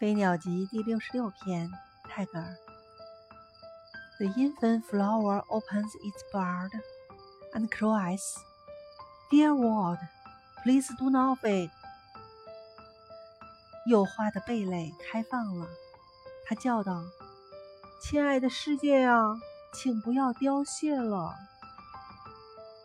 飞鸟集第六十六篇，泰戈尔。The infant flower opens its bud and cries, "Dear world, please do not fade." 幼花的蓓蕾开放了，它叫道：“亲爱的世界啊，请不要凋谢了。”